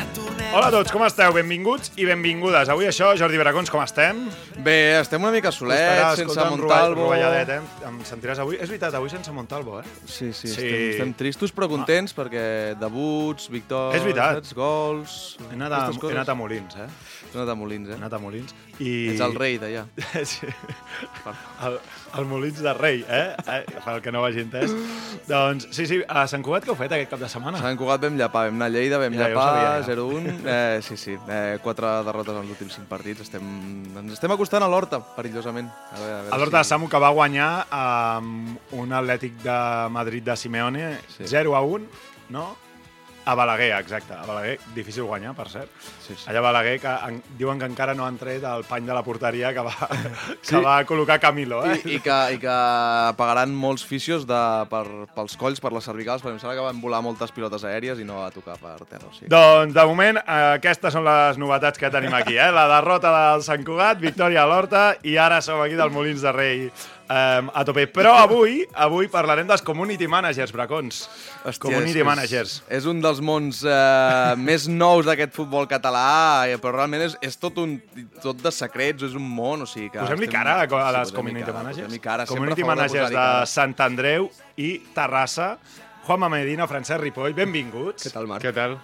Set. Hola a tots, com esteu? Benvinguts i benvingudes. Avui això, Jordi Bracons, com estem? Bé, estem una mica solets, Estaràs sense Montalvo. Rovelladet, eh? Em sentiràs avui... És veritat, avui sense Montalvo, eh? Sí, sí, Sí. Estem, estem tristos però contents perquè debuts, victòries, És veritat. gols... He anat, a, he anat a. Molins, eh? Has anat a Molins, He eh? anat a Molins. I... Ets el rei d'allà. sí. El, el Molins de Rei, eh? eh? Pel que no ho hagi entès. doncs, sí, sí, a Sant Cugat què heu fet aquest cap de setmana? Sant Cugat vam llapar, vam anar a Lleida, vam Ja, llapar, ja. 0-1. Eh, sí, sí, eh, quatre derrotes en els últims cinc partits. Estem, ens estem acostant a l'Horta, perillosament. A veure, a veure A l'Horta de Samu, que va guanyar amb un Atlètic de Madrid de Simeone, Sí. 0 a 1, no? A Balaguer, exacte. A Balaguer, difícil guanyar, per cert. Sí, sí. Allà a Balaguer, que en, diuen que encara no han tret el pany de la porteria que va, que va col·locar Camilo, eh? I, i, que, I que pagaran molts fisios de, per, pels colls, per les cervicals, perquè em sembla que van volar moltes pilotes aèries i no va tocar per terra. O sigui. Doncs, de moment, eh, aquestes són les novetats que tenim aquí, eh? La derrota del Sant Cugat, victòria a l'Horta, i ara som aquí del Molins de Rei eh, a tope. Però avui avui parlarem dels community managers, bracons. Hòstia, community és, managers. És, un dels mons eh, més nous d'aquest futbol català, eh, però realment és, és tot, un, tot de secrets, és un món, o sigui que... Posem-li cara a, a Sí, les posem-li community cara, managers. posem-li cara, community managers de cara. Sant Andreu i Terrassa. Juanma Medina, Francesc Ripoll, benvinguts. Què tal, Marc? Què tal?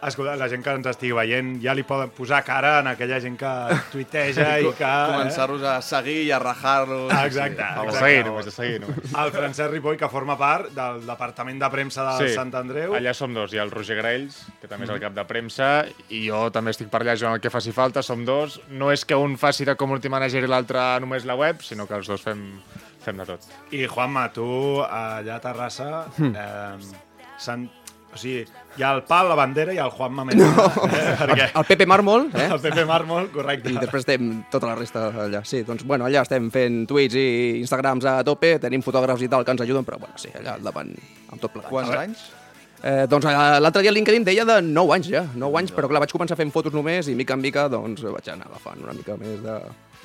Escolta, la gent que ens estigui veient ja li poden posar cara en aquella gent que tuiteja i que... eh? Començar-los a seguir i a rajar-los. Exacte, A exacte. seguir, només, a seguir, només. El Francesc Ripoll, que forma part del departament de premsa del Sant Andreu. allà som dos. Hi ha el Roger Graells, que també és el cap de premsa, i jo també estic per allà jugant el que faci falta, som dos. No és que un faci de community manager i l'altre només la web, sinó que els dos fem, fem de tot. I Juanma, tu allà a Terrassa... Eh, Sant... O sigui, hi ha el pal, la bandera i el Juanma Medina. No. Eh, perquè... El Pepe Mármol, eh? El Pepe Mármol, correcte. I després estem tota la resta allà. Sí, doncs, bueno, allà estem fent tuits i Instagrams a tope, tenim fotògrafs i tal que ens ajuden, però, bueno, sí, allà al davant, amb tot plegat. Quants anys? Eh, doncs l'altre dia el LinkedIn deia de 9 anys ja, 9 anys, però clar, vaig començar fent fotos només i mica en mica doncs vaig anar agafant una mica més de,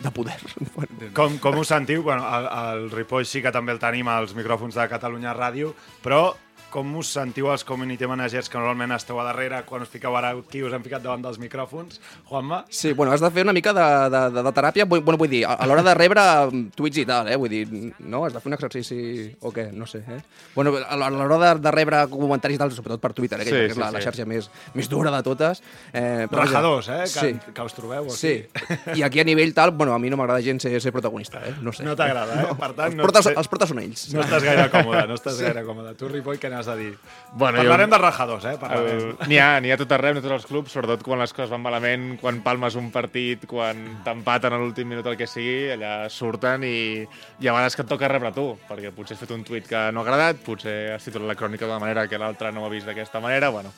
de poder. Com, com us sentiu? Bueno, el, el Ripoll sí que també el tenim als micròfons de Catalunya Ràdio, però com us sentiu els community managers que normalment esteu a darrere quan us fiqueu ara aquí us hem ficat davant dels micròfons? Juanma? Sí, bueno, has de fer una mica de, de, de, de teràpia, vull, bueno, vull dir, a, a l'hora de rebre mm, tuits i tal, eh? Vull dir, no? Has de fer un exercici o què, no sé, eh? Bueno, a l'hora de, de rebre comentaris i tal, sobretot per Twitter, eh? Que Sí, sí, és sí, la, la sí. xarxa més, més dura de totes. Eh, però Rajadors, eh? Que, Sí. que us trobeu aquí. Sí, i aquí a nivell tal, bueno, a mi no m'agrada gens ser, ser protagonista, eh? No sé. No t'agrada, eh? Per tant, els, no, portes, sé- els portes són ells. no estàs gaire còmode, no estàs gaire còmode. Tu, Ripoll, què n'has de dir? Bueno, Parlarem jo- de rajadors, eh? Parlarem. El- N'hi ha, ha tot arreu, ha tots els clubs, sobretot quan les coses van malament, quan palmes un partit, quan t'empaten a l'últim minut el que sigui, allà surten i, i a vegades que et toca rebre tu, perquè potser has fet un tuit que no ha agradat, potser has titulat la crònica d'una manera que l'altre no ho ha vist d'aquesta manera, bueno,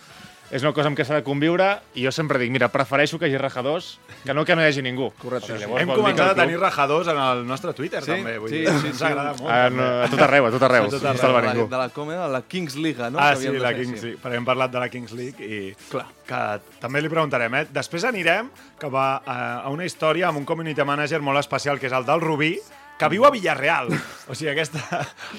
és una cosa amb què s'ha de conviure i jo sempre dic, mira, prefereixo que hi hagi rajadors que no que no hi hagi ningú. Correcte. Llavors Hem començat a tenir rajadors en el nostre Twitter, Sí, també. Vull sí, dir, sí, ens sí. agrada molt. Ah, també. no, a tot arreu, a tot arreu. A tot arreu. de, la, ningú. de la, com era? La Kings Liga, no? Ah, sí, la fer, Kings League, perquè hem parlat de la Kings League i Clar. que també li preguntarem, eh? Després anirem que va a, a una història amb un community manager molt especial, que és el del Rubí, que viu a Villarreal. O sigui, aquesta,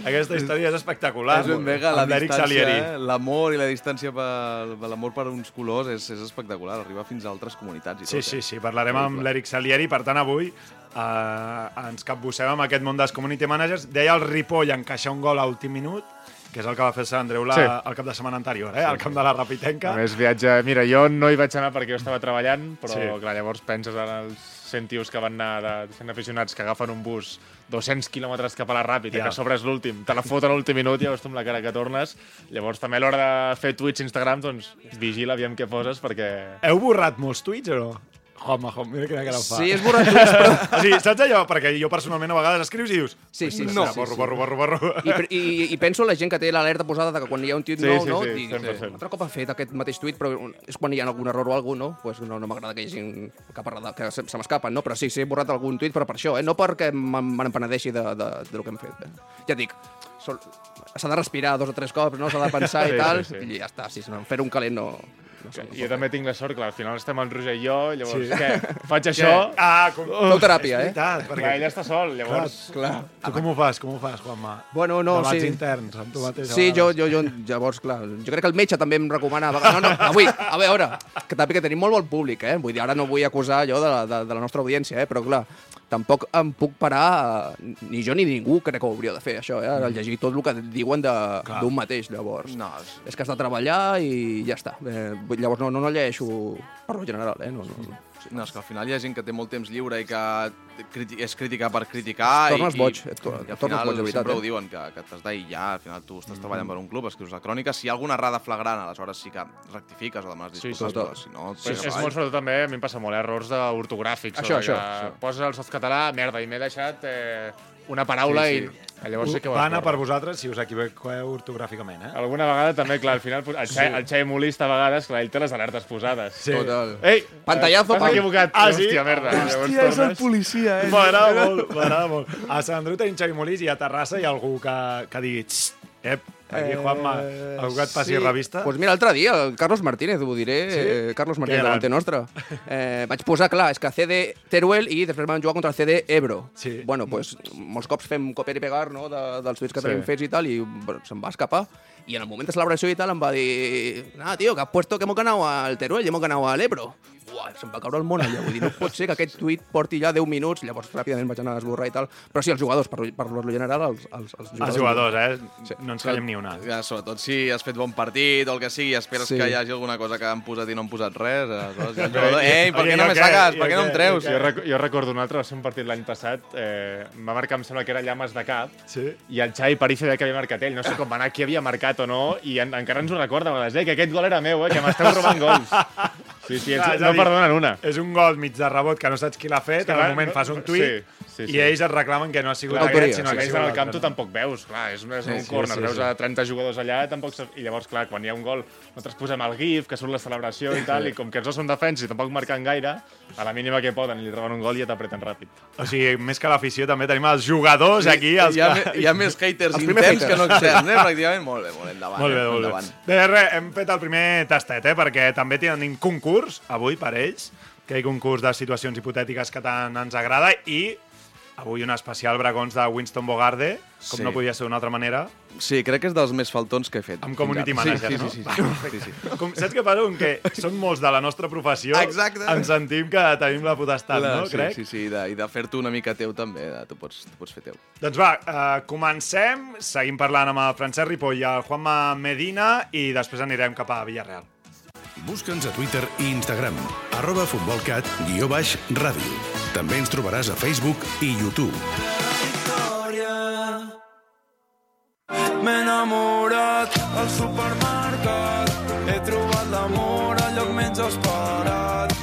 aquesta història és espectacular. És bé que la amb distància, eh? l'amor i la distància per, per l'amor per uns colors és, és espectacular, arribar fins a altres comunitats i Sí, tot. sí, eh? sí, parlarem amb Increïble. l'Eric Salieri, per tant avui eh, ens capbussem amb aquest món dels community managers. Deia el Ripoll encaixar un gol a últim minut, que és el que va fer Sant Andreu la, Sí. el cap de setmana anterior, eh? al camp de la Rapitenca. A més, viatge... Mira, jo no hi vaig anar perquè jo estava treballant, però Sí. sí. clar, llavors penses en els 100 tios que van anar de 100 aficionats que agafen un bus 200 quilòmetres cap a la ràpida, Ja. que a sobre és l'últim, te la foten a l'últim minut i llavors tu amb la cara que tornes. Llavors també a l'hora de fer tuits i Instagram, doncs vigila, aviam què poses, perquè... Heu borrat molts tuits o no? Home, home, mira quina cara em fa. Sí, és borrat tuits, però... O sigui, saps allò? Perquè jo personalment a vegades escrius i dius... Sí, sí, no, sí, sí, borro, sí. borro, borro, borro. I, i, I penso en la gent que té l'alerta posada de que quan hi ha un tuit Sí, nou, sí, no? sí, 100%. un altre cop ha fet aquest mateix tuit, però és quan hi ha algun error o alguna no? Pues no, no m'agrada que hi hagi cap errada, que se, se m'escapen, no? Però sí, sí, he borrat algun tuit, però per això, eh? No perquè me n'empenedeixi de, de, de, lo que hem fet. Eh? Ja dic, s'ha de respirar dos o tres cops, no? S'ha de pensar Sí, i tal, sí, sí. i ja està, sí, no, fer un calent no... no sé, Jo també tinc la sort, clar, al final estem en Roger i jo, llavors, Sí. què? Faig això, Ah, com... Feu teràpia, és eh? veritat, clar, perquè... ell està sol, llavors... Clar. Tu com ho fas, com ho fas, Juanma? Bueno, no, Debats sí. interns, amb tu mateix. Sí, jo, jo, jo, llavors, clar, jo crec que el metge també em recomana... No, no, avui, a veure, que també que tenim molt bon públic, eh? Vull dir, ara no vull acusar jo de la, de, de la nostra audiència, eh? Però, clar, tampoc em puc parar, eh, ni jo ni ningú crec que ho hauria de fer, això, eh? El llegir tot el que diuen d'un mateix, llavors. No, és- És que has de treballar i ja està. Eh, llavors no, no, no llegeixo per lo general, eh? No, no, no. És que al final hi ha gent que té molt temps lliure i que és criticar per criticar. Tornes i, boig, et to- i et al tornes final boig, de veritat, sempre eh? ho diuen, que, que t'has d'aïllar, al final tu estàs treballant per un club, escrius la crònica, si hi ha alguna errada flagrant, aleshores sí que rectifiques o demanes disculpes, sí, però si no... Sí, és molt sobretot també, a mi em passa molt, eh, errors d'ortogràfics. Això, això, que això. Poses el softcatalà, merda, i m'he deixat eh, una paraula Sí, i llavors sí que Va anar per vosaltres si us equivoqueu ortogràficament, eh? Alguna vegada també, clar, al final, el Xai, el Xai Molista a vegades, clar, ell té les alertes posades. Sí. Total. Ei, Pantallazo, pam. equivocat. Ah, sí? Hòstia, merda. Hòstia, és el policia, M'agrada molt, m'agrada molt. A Sant Andreu tenim Xavi Molís i a Terrassa hi ha algú que, que digui "Xxt, ep, aquí, Juanma, algú que et passi sí. revista? Pues mira, l'altre dia, el Carlos Martínez, ho diré, Sí? eh, Carlos Martínez, davant nostre. Eh, vaig posar, clar, és que CD Teruel i després vam jugar contra el CD Ebro. Sí. Bueno, pues, molts cops fem copiar i pegar no, de, dels tuits que Sí. tenim fets i tal, i bueno, se'm va escapar. I en el moment de celebració i tal em va dir ah, tio, que has puesto que hemos ganado al Teruel i hemos ganado al Ebro. Uah, se'm va caure el món allà. Vull dir, no pot ser que aquest tuit porti ja 10 minuts, llavors ràpidament vaig anar a esborrar i tal. Però sí, els jugadors, per, per lo general, els, els, els jugadors. Els jugadors, eh? No ens callem ni una. Ja, sobretot si has fet bon partit o el que sigui, esperes Sí. que hi hagi alguna cosa que han posat i no han posat res. Aleshores, ja jugador, Ei, per què no me saques? Per què no em treus? Jo, rec jo recordo un altre, va ser un partit l'any passat, eh, va marcar, em sembla que era Llames de cap, Sí. i el Xavi París deia que havia marcat ell, no sé com va anar, qui havia marcat o no, i en, encara ens ho recorda, a vegades, eh, que aquest gol era meu, eh, que m'esteu robant gols. Sí, sí, Clar, ells és a no dir, perdonen una. És un gol mig de rebot que no saps qui l'ha fet, que en el clar, moment no- fas un tuit sí, sí, i sí. ells et reclamen que no ha sigut Clar, aquest, sinó Si que ells en el camp tu tampoc veus, clar, és, un- és un sí, corner, sí, veus sí. a 30 jugadors allà, tampoc saps... I llavors, clar, quan hi ha un gol, nosaltres posem el gif, que surt la celebració i tal, i com que els dos són defenses i tampoc marquen gaire, a la mínima que poden i li troben un gol i ja t'apreten ràpid. O sigui, més que l'afició, també tenim els jugadors aquí. Els hi, ha, que... hi ha més haters interns que no externs, eh? Pràcticament, molt bé, molt bé, endavant. Molt bé, eh? molt endavant. bé. Bé, res, hem fet el primer tastet, eh? perquè també tenim concurs avui per ells, que hi ha concurs de situacions hipotètiques que tant ens agrada i avui un especial Bragons de Winston Bogarde, com Sí. no podia ser d'una altra manera, Sí, crec que és dels més faltons que he fet. amb community fins ara. manager, sí, no? sí, sí, sí, sí, sí, sí. Com, saps què passa? Com que són molts de la nostra professió, Exacte. ens sentim que tenim la potestat, Clar, no? sí, Crec. sí, sí, de, i de fer-te una mica teu també, de, tu, pots, tu pots fer teu. Doncs va, uh, comencem, seguim parlant amb el Francesc Ripoll i el Juanma Medina i després anirem cap a Villarreal. Busca'ns a Twitter i Instagram, arroba futbolcat, guió baix, ràdio. També ens trobaràs a Facebook i YouTube. M'he enamorat al supermercat He trobat l'amor al lloc menys esperat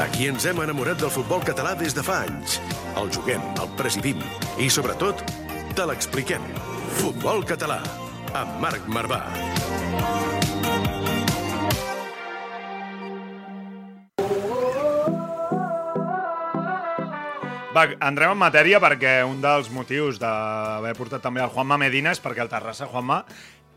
Aquí ens hem enamorat del futbol català des de fa anys. El juguem, el presidim i, sobretot, te l'expliquem. Futbol català, amb Marc Marvà. Va, entrem en matèria perquè un dels motius d'haver portat també el Juanma Medina és perquè el Terrassa, Juanma,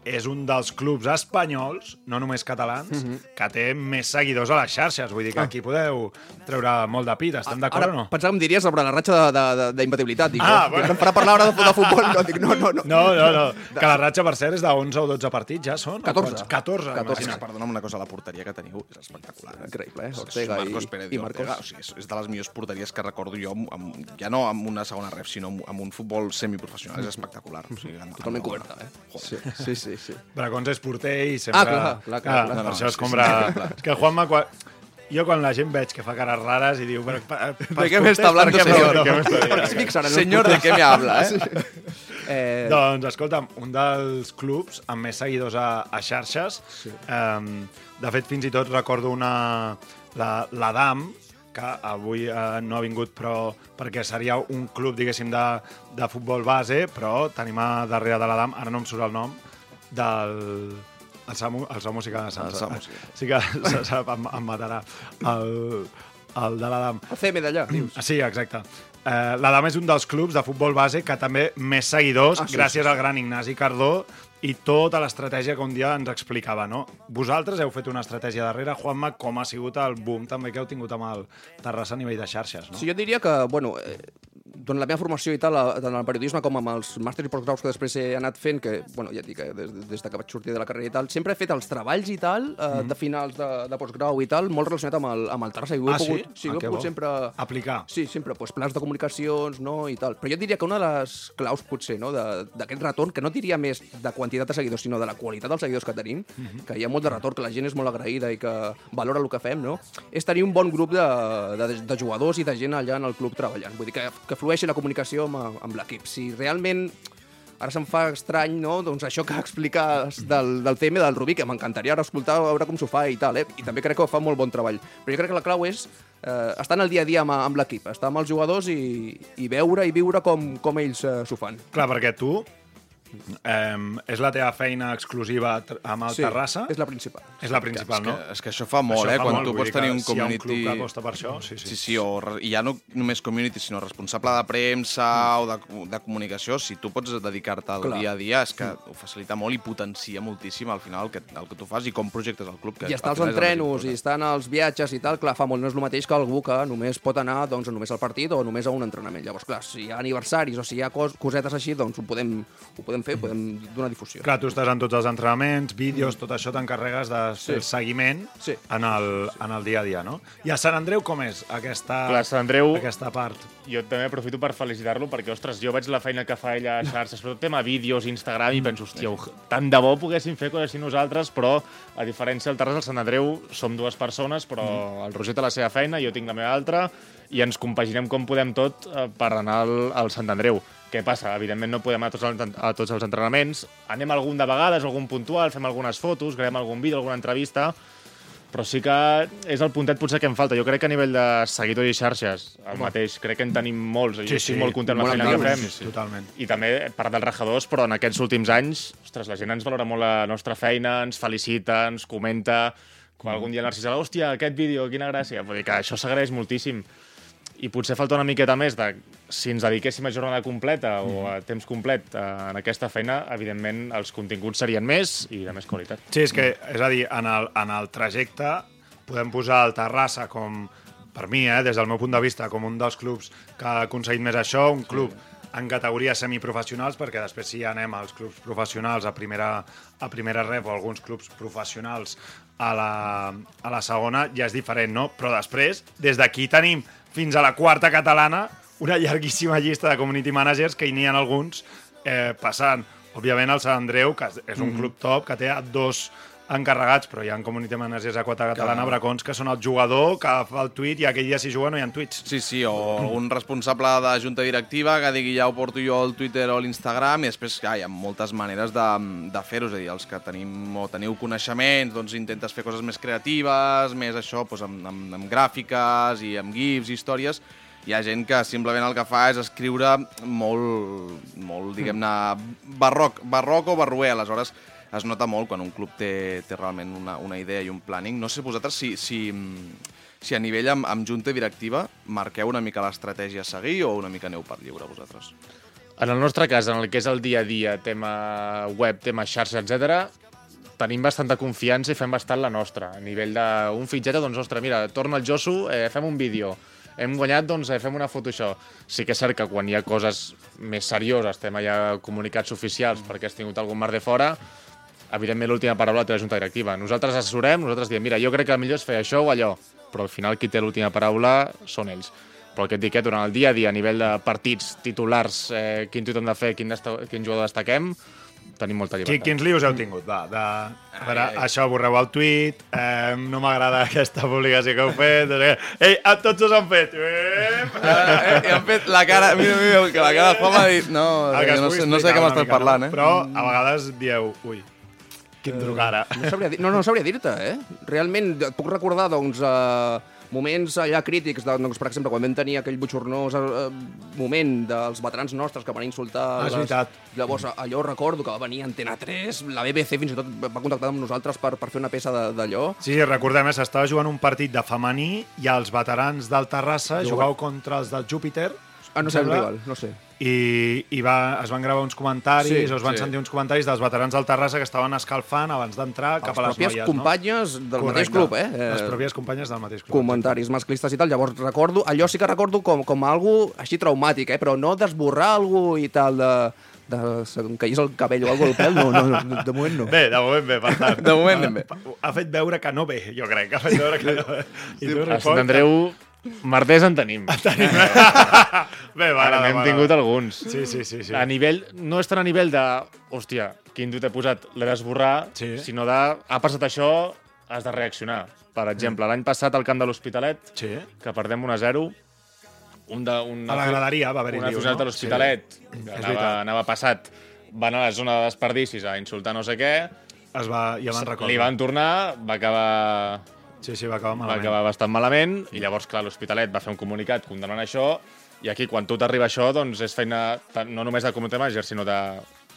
és un dels clubs espanyols, no només catalans, Mhm. que té més seguidors a les xarxes. Vull dir que aquí podeu treure molt de pit. Estem d'acord Ah. Ara o no? pensava que em diries sobre la ratxa de- de- de- d'imbatibilitat. Dic, Ah, ah, bueno. bueno. Per parlar ara de, de futbol, no, dic, no, no, no. No, no, no. Que la ratxa, per cert, és de 11 o 12 partits, ja són? o 14. quants? 14, 14. És que, perdona'm una cosa, la porteria que teniu és espectacular. Increïble, eh? Ortega Marcos i- Pérez i i Ortega. Marcos. O sigui, és, és de les millors porteries que recordo jo, amb, amb, ja no amb una segona ref, sinó amb, amb un futbol semiprofessional. És espectacular. O sigui, Totalment coberta, eh? Sí, sí, sí. Sí. Bracons és porter i sempre... Ah, clar, clar, clar, clar. per No, no, això es sí, compra... sí, sí, clar. és que Juanma... Quan... jo quan la gent veig que fa cares rares i diu... Però, pa, ¿De qué me está hablando, señor? Però si fixaran, els Señor, ¿de qué me habla, eh? Eh, Doncs, escolta'm, un dels clubs amb més seguidors a, a xarxes, sí. um, de fet, fins i tot recordo una... La, la DAM, que avui eh, no ha vingut però perquè seria un club, diguéssim, de, de futbol base, però tenim a darrere de la DAM, ara no em surt el nom, del... El Samu, el Samu sí que, El Samu sí. sí que se- se- em, em matarà. El, el de la DAM. el CM d'allà, dius. Sí, exacte. Eh, la Dama és un dels clubs de futbol base que també més seguidors, Ah, sí, sí, gràcies sí, al gran Ignasi Cardó i tota l'estratègia que un dia ens explicava, no? Vosaltres heu fet una estratègia darrere, Juanma, com ha sigut el boom també que heu tingut amb el Terrassa a nivell de xarxes, no? Sí, jo diria que, bueno, eh, durant la meva formació i tal, a- tant el periodisme com amb els màsters i postgraus que després he anat fent, que, bueno, ja et dic, eh, des, des de que vaig sortir de la carrera i tal, sempre he fet els treballs i tal, eh, de finals de, de postgrau i tal, molt relacionat amb el, amb el Terrassa. I ho he Ah, sí? pogut, sí, Ah, ho he pogut bo. sempre... Aplicar. Sí, sempre, doncs, plans de comunicacions, no, i tal. Però jo diria que una de les claus, potser, no, d'aquest retorn, que no diria més de quantitat de seguidors, sinó de la qualitat dels seguidors que tenim, que hi ha molt de retorn, que la gent és molt agraïda i que valora el que fem, no? És tenir un bon grup de, de, de jugadors i de gent allà en el club treballant. Vull dir, que, que flueixi la comunicació amb, amb l'equip. Si realment ara se'm fa estrany, no?, doncs això que expliques del, del CM del Rubí, que m'encantaria ara escoltar, veure com s'ho fa i tal, eh? I també crec que fa molt bon treball. Però jo crec que la clau és eh, estar en el dia a dia amb, amb l'equip, estar amb els jugadors i, i veure i viure com, com ells eh, s'ho fan. Clar, perquè tu eh, és la teva feina exclusiva amb el Terrassa? és la principal. És la principal, és, no? que, és que això fa molt, Això eh? fa Quan molt, tu pots que tenir un si hi ha un community... club que aposta per això, sí, sí. Sí, sí, o, i ja no només community, sinó responsable de premsa o de, de comunicació, si tu pots dedicar-te al Clar. dia a dia, és que ho facilita molt i potencia moltíssim al final el que, el que tu fas i com projectes el club. Que I estar al als entrenos i estar en els viatges i tal, clar, fa molt, no és el mateix que algú que només pot anar doncs, només al partit o només a un entrenament. Llavors, clar, si hi ha aniversaris o si hi ha cos, cosetes així, doncs ho podem, ho podem fer, podem donar difusió. Clar, tu estàs en tots els entrenaments, vídeos, tot això t'encarregues de fer el seguiment Sí. en, el, en el dia a dia, no? I a Sant Andreu com és aquesta, Clar, Sant Andreu- aquesta part? Jo també aprofito per felicitar-lo perquè, ostres, jo veig la feina que fa ella a xarxes, sobretot tema vídeos, Instagram, i penso, hòstia, tant de bo poguéssim fer coses així nosaltres, però a diferència del Terrassa del Sant Andreu, som dues persones, però el Roger té la seva feina, jo tinc la meva altra, i ens compaginem com podem tot eh, per anar al, al Sant Andreu. Què passa? Evidentment no podem anar a tots, els, a tots els entrenaments, anem algun de vegades, algun puntual, fem algunes fotos, gravem algun vídeo, alguna entrevista, però sí que és el puntet potser que em falta. Jo crec que a nivell de seguidors i xarxes, el mateix, crec que en tenim molts. Jo Sí, estic sí, molt content amb la feina que fem. sí, sí. Totalment. I també part dels rajadors, però en aquests últims anys, ostres, la gent ens valora molt la nostra feina, ens felicita, ens comenta. Quan algun dia el Narcís hòstia, aquest vídeo, quina gràcia. Vull dir que això s'agraeix moltíssim. I potser falta una miqueta més de si ens dediquéssim a jornada completa o a temps complet eh, en aquesta feina, evidentment els continguts serien més i de més qualitat. Sí, és que, és a dir, en el, en el trajecte podem posar el Terrassa com, per mi, eh, des del meu punt de vista, com un dels clubs que ha aconseguit més això, un club en categories semiprofessionals, perquè després si ja anem als clubs professionals a primera, a primera ref o alguns clubs professionals a la, a la segona, ja és diferent, no? Però després, des d'aquí tenim fins a la quarta catalana una llarguíssima llista de community managers que hi n'hi ha alguns eh, passant. Òbviament el Sant Andreu, que és un club top, que té dos encarregats, però hi ha community managers a quota catalana, bracons, que són el jugador que fa el tuit i aquell dia si juga no hi ha tuits. Sí, sí, o algun responsable de junta directiva que digui ja ho porto jo al Twitter o a l'Instagram i després ja, hi ha moltes maneres de, de fer-ho, és a dir, els que tenim o teniu coneixements, doncs intentes fer coses més creatives, més això, doncs amb, amb, amb gràfiques i amb gifs i històries, hi ha gent que simplement el que fa és escriure molt, molt diguem-ne, barroc, barroc o barroer, aleshores es nota molt quan un club té, té realment una, una idea i un planning. No sé vosaltres si, si, si a nivell amb, amb junta directiva marqueu una mica l'estratègia a seguir o una mica aneu per lliure vosaltres? En el nostre cas, en el que és el dia a dia, tema web, tema xarxa, etc, tenim bastanta confiança i fem bastant la nostra. A nivell d'un fitxeta, doncs, ostres, mira, torna el Josu, eh, fem un vídeo. Hem guanyat, doncs eh, fem una foto això. Sí que és cert que quan hi ha coses més serioses, tema ja comunicats oficials perquè has tingut algun mar de fora, evidentment l'última paraula la té la Junta Directiva. Nosaltres assessorem, nosaltres diem, mira, jo crec que el millor és fer això o allò, però al final qui té l'última paraula són ells. Però el que et dic, eh, durant el dia a dia, a nivell de partits, titulars, eh, quin tuit hem de fer, quin, desta- quin jugador destaquem, tenim molta llibertat. quins lius heu tingut? Va, de... A veure, això, borreu el tuit, eh, no m'agrada aquesta publicació que heu fet, no sé què. Ei, a tots us han fet. Eh, Eh, I han fet la cara... Mira, mira, que la cara de Juan m'ha dit... No, no, pugui sé, no sé què m'estàs parlant, no? eh? Però a vegades dieu, ui, quin truc ara. No sabria, dir, no, no sabria dir-te, eh? Realment, et puc recordar, doncs, eh, moments allà crítics, de, doncs, per exemple, quan vam tenir aquell butxornós eh, moment dels veterans nostres que van insultar... Ah, és veritat. Llavors, allò recordo que va venir Antena 3, la BBC fins i tot va contactar amb nosaltres per, per fer una peça d'allò. Sí, recordem, eh, s'estava jugant un partit de femení i els veterans del Terrassa jugau contra els del Júpiter Ah, no sé el rival, no sé. I, i va, es van gravar uns comentaris, Sí, o es van sí. sentir uns comentaris dels veterans del Terrassa que estaven escalfant abans d'entrar cap a les les pròpies noies, companyes no? del mateix club, eh? Les Eh, pròpies companyes del mateix club. comentaris masclistes i tal. Llavors recordo, allò sí que recordo com, com algo així traumàtic, eh? però no d'esborrar algú i tal de, de se em caís el cabell o algo al pèl, no, no, no, de moment no. Bé, de moment bé, per tant. De moment bé. Ha fet veure que no ve, jo crec. Ha fet veure que no ve. I tu, A Sant Andreu, merders en tenim. Bé, va, Ara n'hem tingut alguns. Sí, sí, sí. sí. A nivell, no és tant a nivell de, hòstia, quin tuit he posat, l'he d'esborrar, Sí. sinó de, ha passat això, has de reaccionar. Per exemple, l'any passat al camp de l'Hospitalet, Sí. que perdem 1 a 0, un de, un, A la graderia va haver-hi un lío, aficionat no? de l'Hospitalet, Sí. que anava, anava passat, va anar a la zona de desperdicis a insultar no sé què, Es va, ja me'n recordo. li van tornar, va acabar Sí, sí, va acabar va malament. acabar bastant malament i llavors, clar, l'Hospitalet va fer un comunicat condemnant això i aquí, quan tu t'arriba això, doncs és feina no només de community manager, sinó de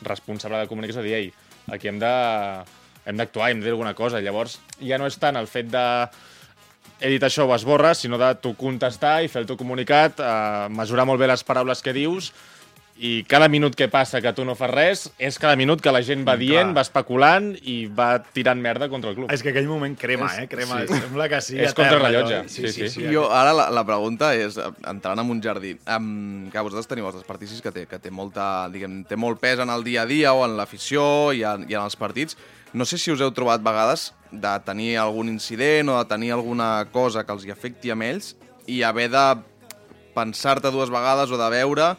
responsable de comunicació, de dir, ei, aquí hem de hem d'actuar, hem de dir alguna cosa. Llavors, ja no és tant el fet de he dit això, ho esborres, sinó de tu contestar i fer el teu comunicat, eh, mesurar molt bé les paraules que dius i cada minut que passa que tu no fas res és cada minut que la gent va dient, clar. va especulant i va tirant merda contra el club. És que aquell moment crema, És- eh? Crema. sí. Sembla que sí. És a terra, contrarrellotge, allò. sí, sí. Jo, ara la, la pregunta és, eh, entrant en un jardí, um, que vosaltres teniu els desperdicis que té, que té, molta, diguem, té molt pes en el dia a dia o en l'afició i, en, i en els partits. No sé si us heu trobat vegades de tenir algun incident o de tenir alguna cosa que els hi afecti a ells i haver de pensar-te dues vegades o de veure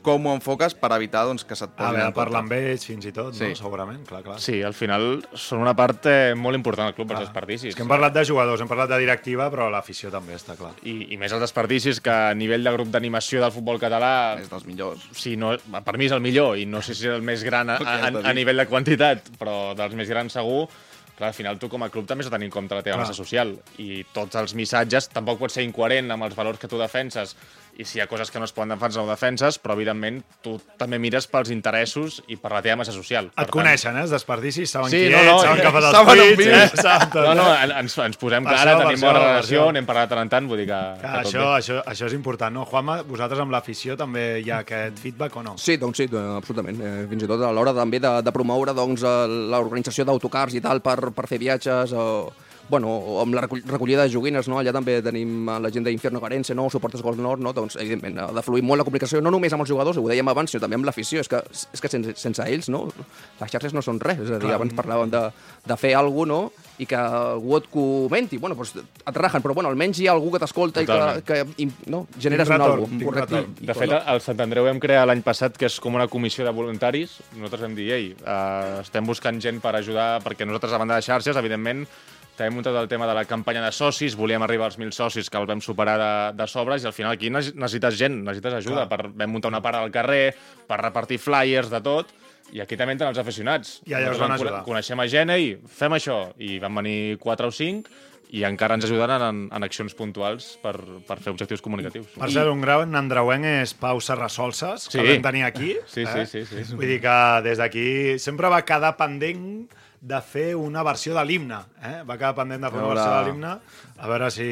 com ho enfoques per evitar doncs, que se't A posin veure, en contra. parlar amb ells fins i tot, Sí. no? Segurament, clar, clar. Sí, al final són una part eh, molt important del club, els Clar. desperdicis. És que hem parlat de jugadors, hem parlat de directiva, però l'afició també està clar. I, I més els desperdicis, que a nivell de grup d'animació del futbol català, És dels millors. si no, per mi és el millor, i no sé si és el més gran a, a, a, a nivell de quantitat, però dels més grans segur, clar, al final tu com a club també has de tenir en compte la teva Clar. massa social. I tots els missatges tampoc pots ser incoherent amb els valors que tu defenses i si hi ha coses que no es poden defensar, ho defenses, però evidentment tu també mires pels interessos i per la teva massa social. Per Et coneixen, eh, els desperdicis, saben Sí, qui no, ets, no, saben que fas els tuits, eh, saben. No, no, en- ens, ens posem Per cara, això, per tenim bona per relació, això. anem parlant tant en tant, vull dir que... Que que tot això, bé. això, això és important, no? Juanma, vosaltres amb l'afició també hi ha aquest feedback o no? Sí, doncs sí, eh, absolutament. Eh, fins i tot a l'hora també de, de promoure doncs, eh, l'organització d'autocars i tal per, per fer viatges o, bueno, amb la recollida de joguines, no? allà també tenim eh, la gent d'Infierno Carense, no? Suportes Gol Nord, no? doncs evidentment ha de fluir molt la comunicació, no només amb els jugadors, ho dèiem abans, sinó també amb l'afició. És que, és que sense, sense ells no? les xarxes no són res. És a dir, Clar. abans parlàvem de, de fer alguna cosa, no? i que algú et comenti. Bueno, doncs et rajen, però bueno, almenys hi ha algú que t'escolta i que, que no? generes un tinc Correcte. De fet, al Sant Andreu vam crear l'any passat, que és com una comissió de voluntaris. Nosaltres vam dir, ei, uh, estem buscant gent per ajudar, perquè nosaltres, a banda de xarxes, evidentment, també muntat el tema de la campanya de socis, volíem arribar als 1.000 socis, que el vam superar de, de sobres, i al final aquí ne- necessites gent, necessites ajuda. Per, vam muntar una part al carrer, per repartir flyers, de tot, i aquí també entren els aficionats. I allà us van ajudar. cone- Coneixem a gent, ei, fem això, i van venir 4 o 5, i encara ens ajuden en, en accions puntuals per, per fer objectius comunicatius. Per cert, un gran andreuenc és Pau Serrasolses, que Sí. el vam tenir aquí. Sí, eh? sí, sí, sí. Vull dir que des d'aquí sempre va quedar pendent de fer una versió de l'himne. Eh? Va quedar pendent de fer una versió de l'himne. A veure si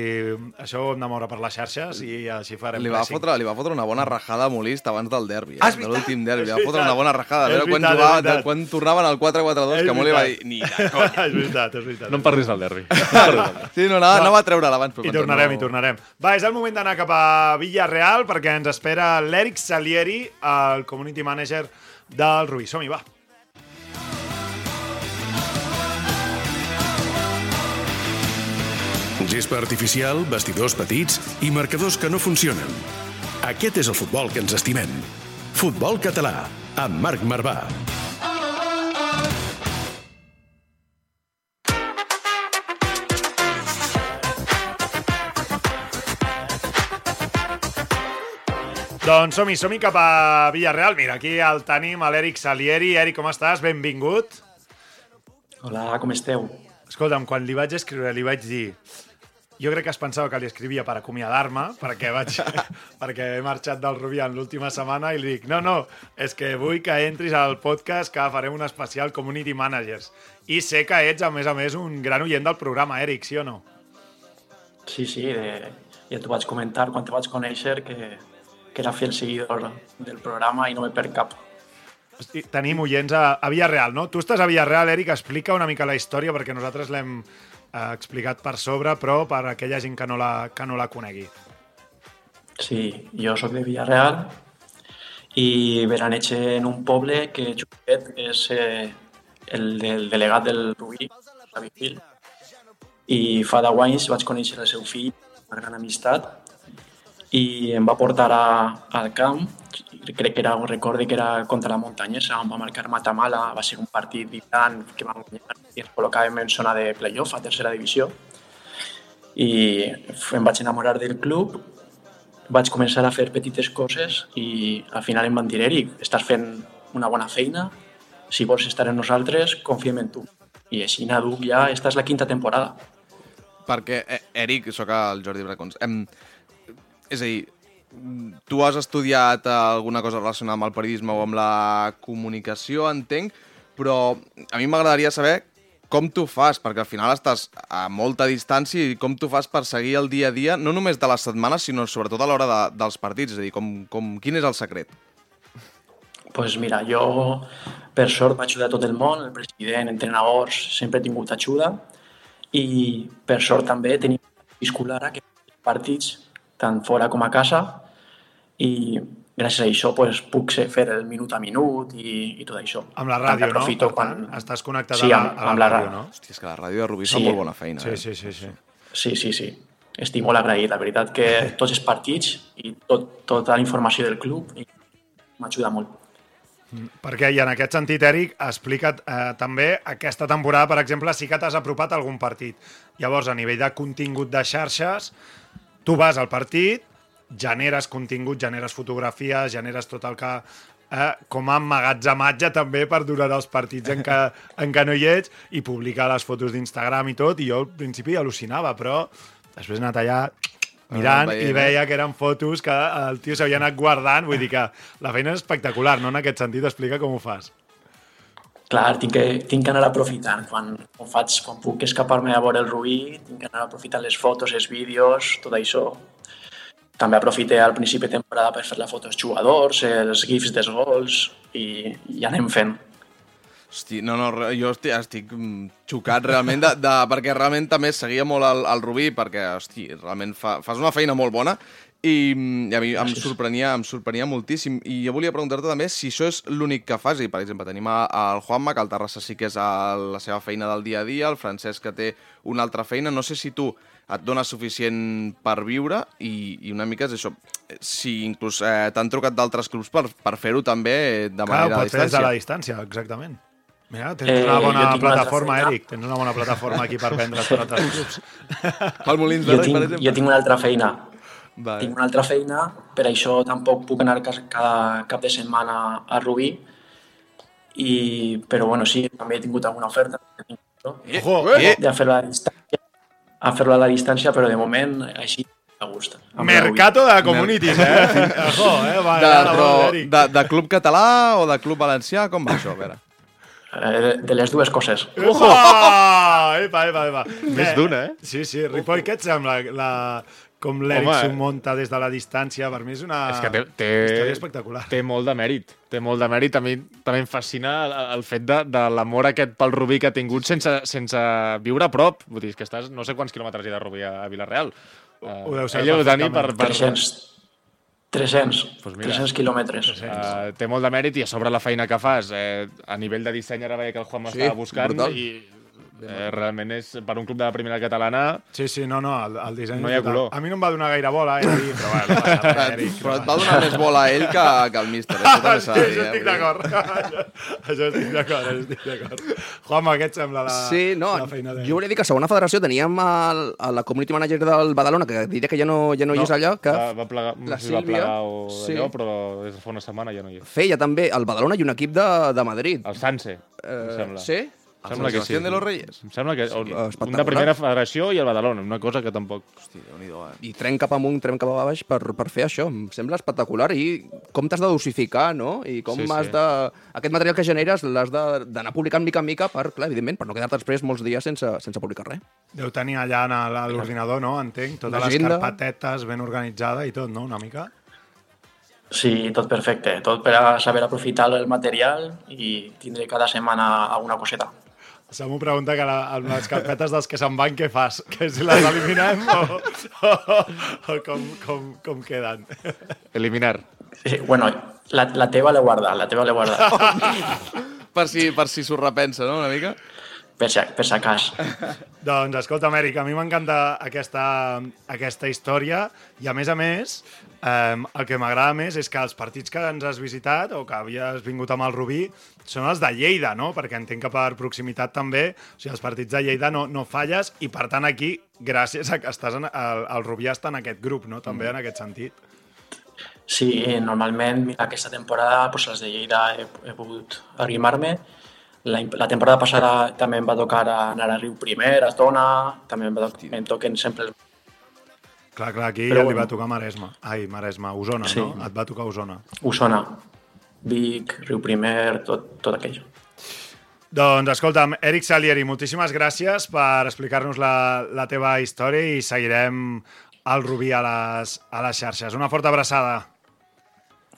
això ho hem de moure per les xarxes i així farem Li va, pressing. fotre, li va fotre una bona rajada a Molist abans del derbi, eh? Ah, és de veritat, l'últim derbi. Li va fotre una bona rajada. A veure quan, veritat, jugava, de, quan tornaven al 4-4-2, És que Molist va dir... Ni de conya. és veritat, és veritat. No em parlis del derbi. No. Sí, no, anava, anava a treure-la abans. però I tornarem, no- i tornarem. Va, és el moment d'anar cap a Villarreal perquè ens espera l'Eric Salieri, el community manager del Rubí. Som-hi, va. gespa artificial, vestidors petits i marcadors que no funcionen. Aquest és el futbol que ens estimem. Futbol català, amb Marc Marvà. Doncs som-hi, som, -hi, cap a Villarreal. Mira, aquí el tenim, l'Eric Salieri. Eric, com estàs? Benvingut. Hola, com esteu? Escolta'm, quan li vaig escriure, li vaig dir jo crec que es pensava que li escrivia per acomiadar-me, perquè, vaig, perquè he marxat del Rubí en l'última setmana i li dic, no, no, és que vull que entris al podcast que farem un especial Community Managers. I sé que ets, a més a més, un gran oient del programa, Eric, sí o no? Sí, sí, de, ja t'ho vaig comentar quan te vaig conèixer que, que era fiel seguidor del programa i no me perd cap. Hosti, tenim oients a, a Villarreal, no? Tu estàs a Villarreal, Eric, explica una mica la història, perquè nosaltres l'hem eh, explicat per sobre, però per aquella gent que no la, que no la conegui. Sí, jo sóc de Villarreal i veraneig en un poble que Xuquet és eh, el del delegat del Rubí, David Gil, i fa deu anys vaig conèixer el seu fill, una gran amistat, i em va portar a, al camp, crec que era, recorde que era contra la muntanyesa, on va marcar Matamala, va ser un partit vibrant que vam guanyar i ens col·locàvem en zona de playoff a tercera divisió. I em vaig enamorar del club, vaig començar a fer petites coses i al final em van dir, Eric, estàs fent una bona feina, si vols estar amb nosaltres, confiem en tu. I així, Naduc, ja esta és la quinta temporada. Perquè, eh, Eric, sóc el Jordi Bracons. Em, és a dir, tu has estudiat alguna cosa relacionada amb el periodisme o amb la comunicació, entenc, però a mi m'agradaria saber com tu fas, perquè al final estàs a molta distància i com tu fas per seguir el dia a dia, no només de les setmanes, sinó sobretot a l'hora de, dels partits, és a dir, com, com, quin és el secret? pues mira, jo per sort m'ajuda tot el món, el president, entrenadors, sempre he tingut ajuda i per sort també tenim viscut ara que partits tant fora com a casa i gràcies a això pues, puc ser, fer el minut a minut i, i tot això. Amb la ràdio, no? aprofito Per quan... tant, estàs connectat Sí, amb- a la amb la ràdio, no? Hòstia, és que la ràdio de Rubí Sí. fa molt bona feina. Sí, eh? sí, sí, sí. Sí, sí, sí. Estic molt agraït, la veritat, que tots els partits i tot, tota la informació del club m'ajuda molt. Perquè, i en aquest sentit, Eric, explica't eh, també aquesta temporada, per exemple, sí que t'has apropat a algun partit. Llavors, a nivell de contingut de xarxes, tu vas al partit, generes contingut, generes fotografies, generes tot el que... Eh, com a emmagatzematge també per durar els partits en què, en què no hi ets i publicar les fotos d'Instagram i tot, i jo al principi al·lucinava, però després he anat allà mirant veient, i eh? veia que eren fotos que el tio s'havia anat guardant, vull dir que la feina és espectacular, no? En aquest sentit, explica com ho fas. Clar, tinc que, tinc que anar aprofitant. Quan, quan, faig, quan puc escapar-me a veure el Rubí, tinc que anar aprofitant les fotos, els vídeos, tot això. També aprofité al principi de temporada per fer la foto als jugadors, els gifs dels gols, i, i anem fent. Hosti, no, no, jo estic, estic mm, xocat realment, de, de, perquè realment també seguia molt el, el Rubí, perquè, hosti, realment fa, fas una feina molt bona i, mm, i a mi em sorprenia, em sorprenia moltíssim. I jo volia preguntar-te també si això és l'únic que fas. I, per exemple, tenim a- el Juanma, que al Terrassa sí que és el, la seva feina del dia a dia, el Francesc, que té una altra feina. No sé si tu et dones suficient per viure i, i una mica és això, si inclús eh, t'han trucat d'altres clubs per, per fer-ho també de Clar, ho manera a pots fer des de distància. la distància, exactament. Mira, tens Eh, una bona tinc una plataforma, feina. Eric. Tens una bona plataforma aquí per vendre per altres clubs. El Molins de Jo Rei, per tinc, exemple. jo tinc una altra feina. Vale. Tinc una altra feina, per això tampoc puc anar cada cap de setmana a Rubí. I, però bueno, sí, també he tingut alguna oferta Ojo, Eh, de fer-lo a la distància, a fer-lo a la distància, però de moment així a gust. Mercato de communities, eh? Ojo, eh? Va, De, ara, però, de, de club català o de club valencià? Com va això? A veure. Eh, de les dues coses. Ojo! Epa, epa, epa. Més d'una, eh? Sí, sí. Ripoll, què et sembla? La, com l'Eric s'ho munta des de la distància, per mi és una És que té, té, història espectacular. té molt de mèrit. Té molt de mèrit. A mi també em fascina el, el fet de, de l'amor aquest pel Rubí que ha tingut sense, sense viure a prop. Vull dir, és que estàs no sé quants quilòmetres hi ha de Rubí a, a Vilareal. Ho deu saber ell ho deu tenir per, perfectament. per, 300, 300, Pues mira. 300 quilòmetres. Uh, té molt de mèrit i a sobre la feina que fas. Eh, a nivell de disseny ara veia que el Juan Sí, m'estava buscant brutal. i Eh, realment és, per un club de la primera catalana, Sí, sí, no, no, el, el disseny... No hi ha brutal. color. A mi no em va donar gaire bola, eh, ahir, però bueno, no res, Eric. Però et va donar més bola a ell que, que al míster. Això també Sí, s'ha de dir, això eh, estic d'acord. això estic d'acord, això estic d'acord. Juanma, què et sembla la, Sí, no, la feina de... jo volia dir que a segona federació teníem el, a la community manager del Badalona, que diria que ja no, ja no, hi és allà, que va, va plegar, no la si va Sílvia, plegar o sí. allò, però des de fa una setmana ja no hi és. feia també el Badalona i un equip de, de Madrid. El Sanse, em sembla. Sí? Em sembla que sí. De los Reyes. Em sembla que o, un espectacular. de primera federació i el Badalona, una cosa que tampoc... Hosti, Déu-n'hi-do, eh? I tren cap amunt, tren cap a baix per, per fer això. Em sembla espectacular. I com t'has de dosificar, no? I com Sí, sí. has de... Aquest material que generes l'has de- d'anar publicant mica en mica per, clar, evidentment, per no quedar-te després molts dies sense, sense publicar res. Deu tenir allà en el- a l'ordinador, no? Entenc. Totes les carpetetes ben organitzada i tot, no? Una mica. Sí, tot perfecte. Tot per a saber aprofitar el material i tindre cada setmana alguna coseta. Samu pregunta que la, amb les carpetes dels que se'n van, què fas? Que si les eliminem o, o, o com, com, com queden? Eliminar. Sí, bueno, la, la teva l'he guardat, la teva l'he guardat. Per si, per si s'ho repensa, no?, una mica. Per si, per si cas. Doncs escolta, Amèric, a mi m'encanta aquesta, aquesta història i, a més a més, eh, el que m'agrada més és que els partits que ens has visitat o que havies vingut amb el Rubí són els de Lleida, no? Perquè entenc que per proximitat també, o sigui, els partits de Lleida no, no falles i, per tant, aquí, gràcies a que estàs en, el, el Rubí està en aquest grup, no? També en aquest sentit. Sí, normalment mira, aquesta temporada pues, els de Lleida he, he pogut arrimar-me. La, la temporada passada també em va tocar anar a Riu Primer, a Tona, també em, va to em toquen sempre. Clar, clar, aquí Però ja li bueno. va tocar Maresme. Ai, Maresme, Osona, Sí. no? Et va tocar Osona. Osona, Vic, Riu Primer, tot, tot aquell. Doncs escolta'm, Eric Salieri, moltíssimes gràcies per explicar-nos la, la teva història i seguirem el Rubí a les, a les xarxes. Una forta abraçada.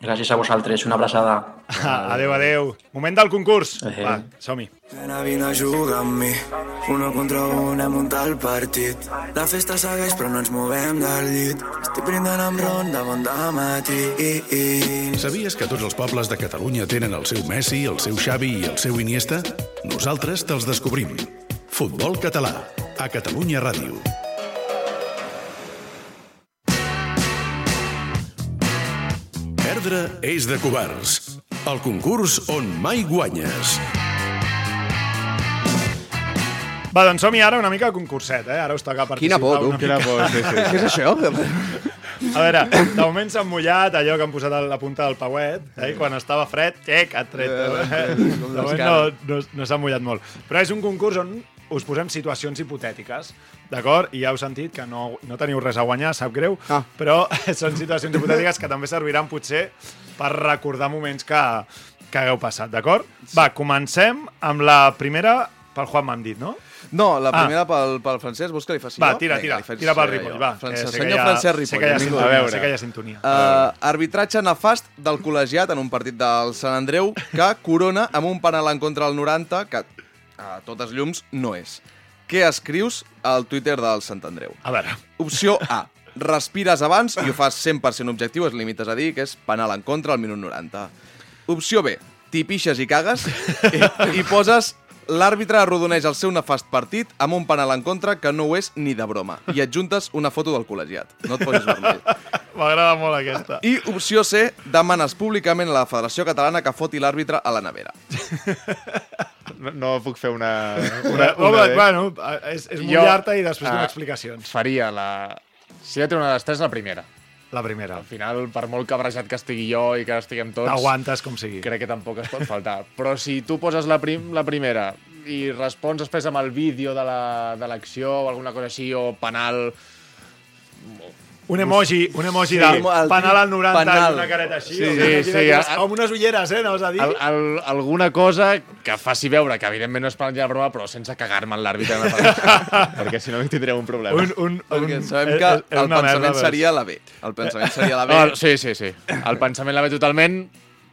Gràcies a vosaltres, una abraçada. Adéu, adéu. Moment del concurs. Adéu. Va, som-hi. Nena, vine a jugar amb mi. Uno contra un hem muntat el partit. La festa segueix però no ens movem del llit. Estic brindant amb ron de bon matí. Sabies que tots els pobles de Catalunya tenen el seu Messi, el seu Xavi i el seu Iniesta? Nosaltres te'ls descobrim. Futbol català, a Catalunya Ràdio. Perdre és de covards. El concurs on mai guanyes. Va, doncs som-hi ara una mica a concurset, eh? Ara us toca participar Quina por, tu. una Quina por, sí, sí. Què és això? A veure, de moment s'han mullat allò que han posat a la punta del pauet, eh? quan estava fred, xec, ha tret. Eh? De moment no, no, no s'ha mullat molt. Però és un concurs on us posem situacions hipotètiques, d'acord? I ja heu sentit que no, no teniu res a guanyar, sap greu, Ah. però són situacions hipotètiques que també serviran potser per recordar moments que, que hagueu passat, d'acord? Va, comencem amb la primera pel Juan m'han dit, no? No, la Ah. primera pel, pel francès, vols que li faci Va, jo? tira, Vinga, tira, li faig tira pel. Ripoll, va. Sé que senyor Francesc Ripoll. Sé que hi ha sintonia, A veure. sé que hi ha sintonia. Uh, arbitratge nefast del col·legiat en un partit del Sant Andreu que corona amb un penal en contra del 90 que a totes llums no és. Què escrius al Twitter del Sant Andreu? A veure, Opció A. Respires abans i ho fas 100% objectiu, es limites a dir que és penal en contra al minut 90. Opció B. T'hi pixes i cagues i, i poses l'àrbitre arrodoneix el seu nefast partit amb un penal en contra que no ho és ni de broma i adjuntes una foto del col·legiat. No et posis vermell. m'agrada molt aquesta. I opció C, demanes públicament a la Federació Catalana que foti l'àrbitre a la nevera. No, no puc fer una... Una, una, Home, bueno, és, és mullar-te i després ah, donar explicacions. Faria la... Si de treure una de les tres, la primera. La primera. Al final, per molt cabrejat que estigui jo i que estiguem tots... T'aguantes com sigui. crec que tampoc es pot faltar. Però si tu poses la, prim, la primera i respons després amb el vídeo de la- de l'acció o alguna cosa així, o penal... Un emoji, un emoji Sí, de el penal al 90 penal. i una careta així. Sí, sí, sí, quina- a- Com unes ulleres, eh, anaves a dir? Al, al, alguna cosa que faci veure que evidentment no és penal de broma, però sense cagar-me en l'àrbitre. perquè si no tindrem un problema. Un, un, Perquè un, sabem és- que és el una merda, pensament veus? seria la B. El pensament seria la B. Ah, sí, sí, sí. El pensament la ve totalment,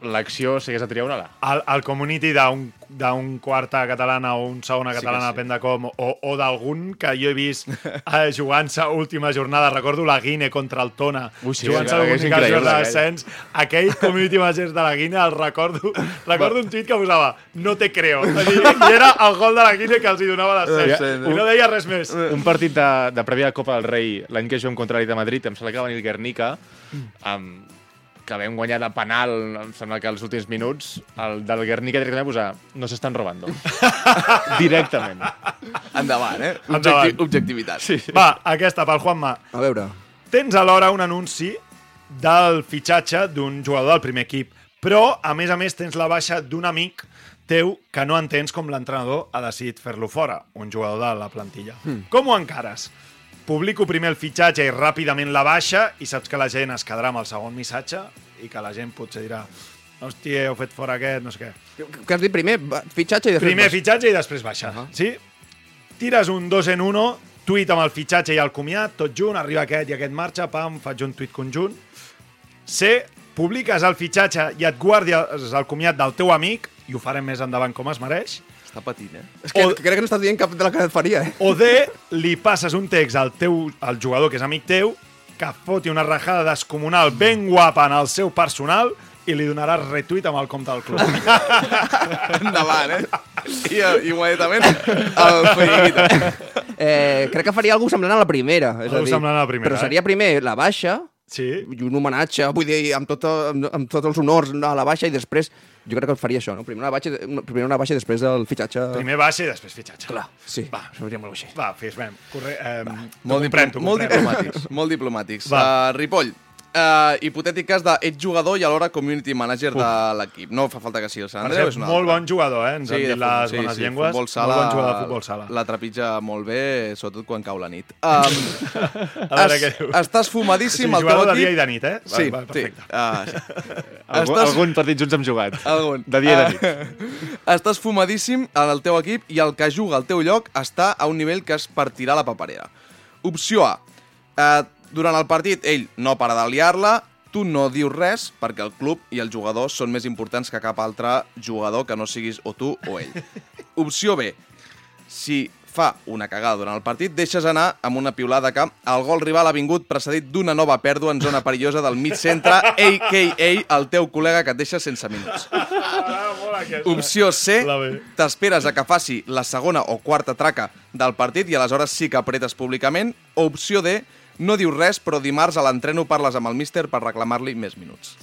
l'acció si hagués de triar una la. el, el community d'un d'un quarta catalana o un segona catalana, sí sí. depèn de com, o, o d'algun que jo he vist eh, jugant-se última jornada, recordo la Guine contra el Tona, Ui, sí, jugant-se és l'única jornada d'ascens, aquell community manager de la Guine, el recordo, recordo un tuit que posava, no te creo, I, i era el gol de la Guine que els hi donava l'ascens, Sí, i no deia res més. Un partit de, de prèvia Copa del Rei, l'any que juguem contra l'Atlètic de Madrid, em sembla que va venir el Guernica, amb, que vam guanyar de penal, em sembla que als últims minuts, el del Guernica directament va posar no s'estan robando. directament. Endavant, eh? Endavant. Objecti objectivitat. Sí. Va, aquesta, pel Juanma. A veure, tens alhora un anunci del fitxatge d'un jugador del primer equip, però, a més a més, tens la baixa d'un amic teu que no entens com l'entrenador ha decidit fer-lo fora, un jugador de la plantilla. Mm. Com ho encares? Publico primer el fitxatge i ràpidament la baixa i saps que la gent es quedarà amb el segon missatge i que la gent potser dirà hòstia, heu fet fora aquest, no sé què. què has dit primer? Fitxatge i després... Primer vas- fitxatge i després baixa. Uh -huh. Sí? Tires un dos en uno, tuit amb el fitxatge i el comiat, tot junt, arriba aquest i aquest marxa, pam, faig un tuit conjunt. C, publiques el fitxatge i et guardes el comiat del teu amic, i ho farem més endavant com es mereix. Està patint, eh? És que O- crec que no estàs dient cap de la que et faria, eh? O D, li passes un text al, teu, al jugador que és amic teu, que foti una rajada descomunal ben guapa en el seu personal i li donaràs retuit amb el compte del club. Endavant, eh? I immediatament el feiquita. eh crec que faria alguna semblant a la primera. És Algú a dir, semblant a la primera, Però eh? seria primer la baixa, Sí? i un homenatge, vull dir, amb, tot, amb, amb tots els honors a la baixa, i després, jo crec que faria això, no? Primer una baixa, una- primer una baixa i després el fitxatge... Primer baixa i després fitxatge. Clar, sí, Va. molt així. Va, fes-me. Corre... Eh, Molt, comprem, diplo molt diplomàtics. molt diplomàtics. Va. Uh, Ripoll, uh, hipotètiques de ets jugador i alhora community manager de l'equip. No fa falta que sigui el Sant Andreu, és un molt bon jugador, eh? Ens han de dit les futbol, bones llengües. Futbol sala, Molt bon jugador de futbol sala. La trepitja molt bé, sobretot quan cau la nit. Um, A veure què diu. Estàs Sí, fumadíssim al teu jugador de equip. dia i de nit, eh? Sí, va, va, sí. perfecte. Uh, sí. Algun, Estàs- algun partit junts hem jugat. Algun. De dia i de nit. Ah. Estàs fumadíssim en el teu equip i el que juga al teu lloc està a un nivell que es partirà la paperera. Opció A. Eh, durant el partit, ell no para de liar-la, tu no dius res perquè el club i el jugador són més importants que cap altre jugador que no siguis o tu o ell. Opció B. Si fa una cagada durant el partit, deixes anar amb una piulada que el gol rival ha vingut precedit d'una nova pèrdua en zona perillosa del mig centre, a.k.a. el teu col·lega que et deixa sense minuts. Ah. Opció C, t'esperes a que faci la segona o quarta traca del partit i aleshores sí que apretes públicament. O opció D, no dius res, però dimarts a l'entreno parles amb el míster per reclamar-li més minuts.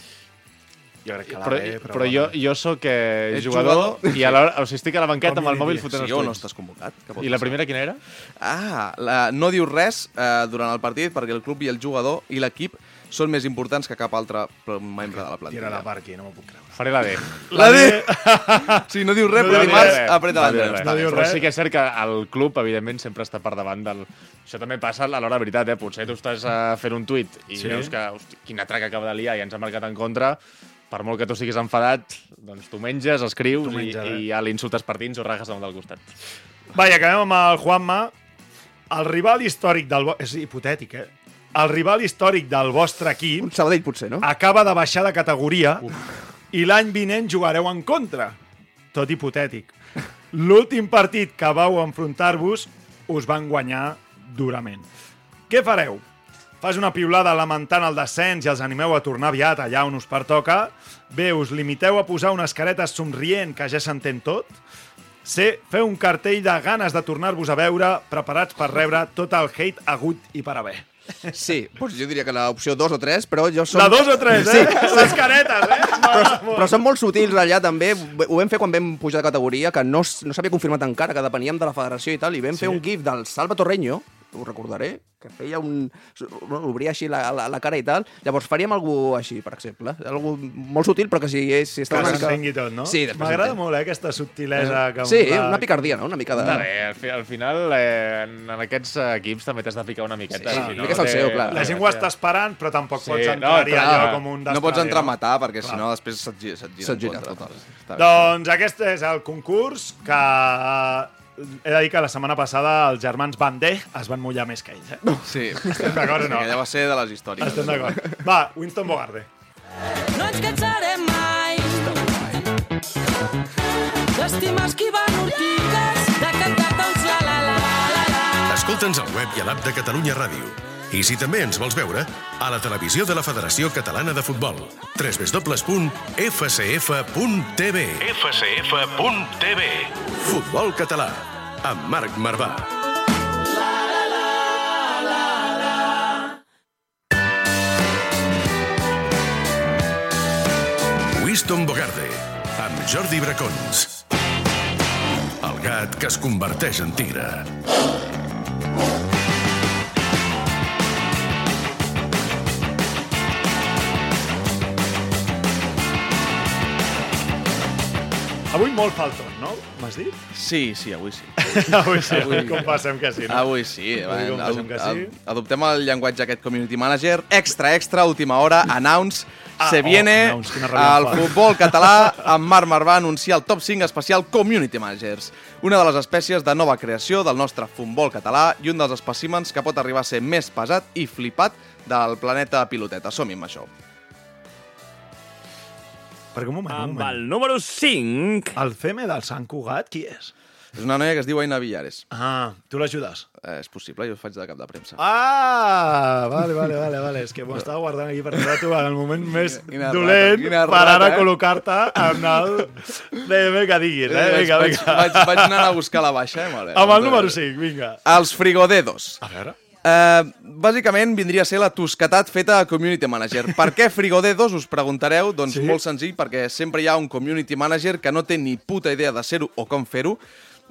Jo crec que la Però, B, però jo, jo sóc eh, Ets jugador, i alhora, o sigui, estic a la banqueta amb el mòbil fotent Sí o no els estàs convocat? Pot I la primera quina era? Ah, la, no dius res eh, durant el partit perquè el club i el jugador i l'equip són més importants que cap altre membre de la Tira plantilla. la part aquí, no m'ho puc creure. Faré la D. La D! sí, no dius res, No però dimarts apreta No. Està No Però res. sí que és cert que el club, evidentment, sempre està per davant del... Això també passa a l'hora de veritat, eh? Potser tu estàs uh, fent un tuit i Sí. veus que, hosti, quina traca acaba de liar i ens ha marcat en contra, per molt que tu estiguis enfadat, doncs tu menges, escrius Tu menges, i, eh? i ja l'insultes per dins o rajes damunt del costat. Va, i acabem amb el Juanma. El rival històric del... És hipotètic, eh? El rival històric del vostre equip Un Sabadell, potser, no? acaba de baixar de categoria i l'any vinent jugareu en contra. Tot hipotètic. L'últim partit que vau enfrontar-vos us van guanyar durament. Què fareu? Fas una piulada lamentant el descens i els animeu a tornar aviat allà on us pertoca? Bé, us limiteu a posar unes caretes somrient que ja s'entén tot? C. Feu un cartell de ganes de tornar-vos a veure, preparats per rebre tot el hate agut i per haver. Sí, doncs jo diria que l'opció 2 o 3, però jo som... La dos o tres, eh? Les caretes, eh? Però, però són molt sutils allà també. Ho vam fer quan vam pujar de categoria, que no, no s'havia confirmat encara, que depeníem de la federació i tal, i vam sí. fer un gif del Salva Torreño, ho recordaré, que feia un... obria així la, la, la cara i tal. Llavors faríem algú així, per exemple. Algú molt sutil, però que si, és, si està Que una mica... tot, no? Sí, M'agrada molt, eh, aquesta subtilesa. Que Sí, la- una picardia, no? Una mica de... Bé, al, fi, al final, eh, en, aquests equips també t'has de ficar una miqueta. Sí, si una mica salseo, clar. La gent ho està esperant, però tampoc Sí, pots no, entrar-hi clar. allò com un No pots entrar a no? matar, perquè si no després se't gira, se't gira, Se't gira, total. Bé. Doncs aquest és el concurs que eh, he de dir que la setmana passada els germans Van Bandé es van mullar més que ells. Eh? Sí. Estem d'acord o no? Sí, allà va ser de les històries. Estem d'acord. Va, Winston Bogarde. No ens cansarem mai d'estimar esquivant ortigues, de cantar tots la la la la la. Escolta'ns al web i a l'app de Catalunya Ràdio. I si també ens vols veure, a la televisió de la Federació Catalana de Futbol. www.fcf.tv fcf.tv Futbol català, amb Marc Marvà. Winston Bogarde, amb Jordi Bracons. El gat que es converteix en tigre. Avui molt falton, no? M'has dit? Sí, sí, avui sí. Avui sí, avui com passem que sí, no? Avui sí. Avui com passem que sí. Adoptem el llenguatge aquest community manager. Extra, extra, última hora, announce. Ah, se oh, viene announce, ràbia el futbol català amb Marc Marvà anuncia el top 5 especial Community Managers, una de les espècies de nova creació del nostre futbol català i un dels espècimens que pot arribar a ser més pesat i flipat del planeta piloteta. Som-hi amb això. Perquè un moment, un Amb el número 5... El CM del Sant Cugat, qui és? És una noia que es diu Aina Villares. Ah, tu l'ajudes? Eh, és possible, jo faig de cap de premsa. Ah, vale, vale, vale, vale. És que m'ho estava guardant aquí per veure tu en el moment més Quina dolent rata, per ara eh? col·locar-te en el... Bé, vinga, diguis, eh? vaig, Vinga, vaig, vinga. vaig, vaig anar a buscar la baixa, eh? Bé. Amb el número 5, vinga. Els frigodedos. A veure. Uh, bàsicament vindria a ser la tosquetat feta a Community Manager. Per què frigodedos, us preguntareu? Doncs Sí? sí? molt senzill, perquè sempre hi ha un Community Manager que no té ni puta idea de ser-ho o com fer-ho.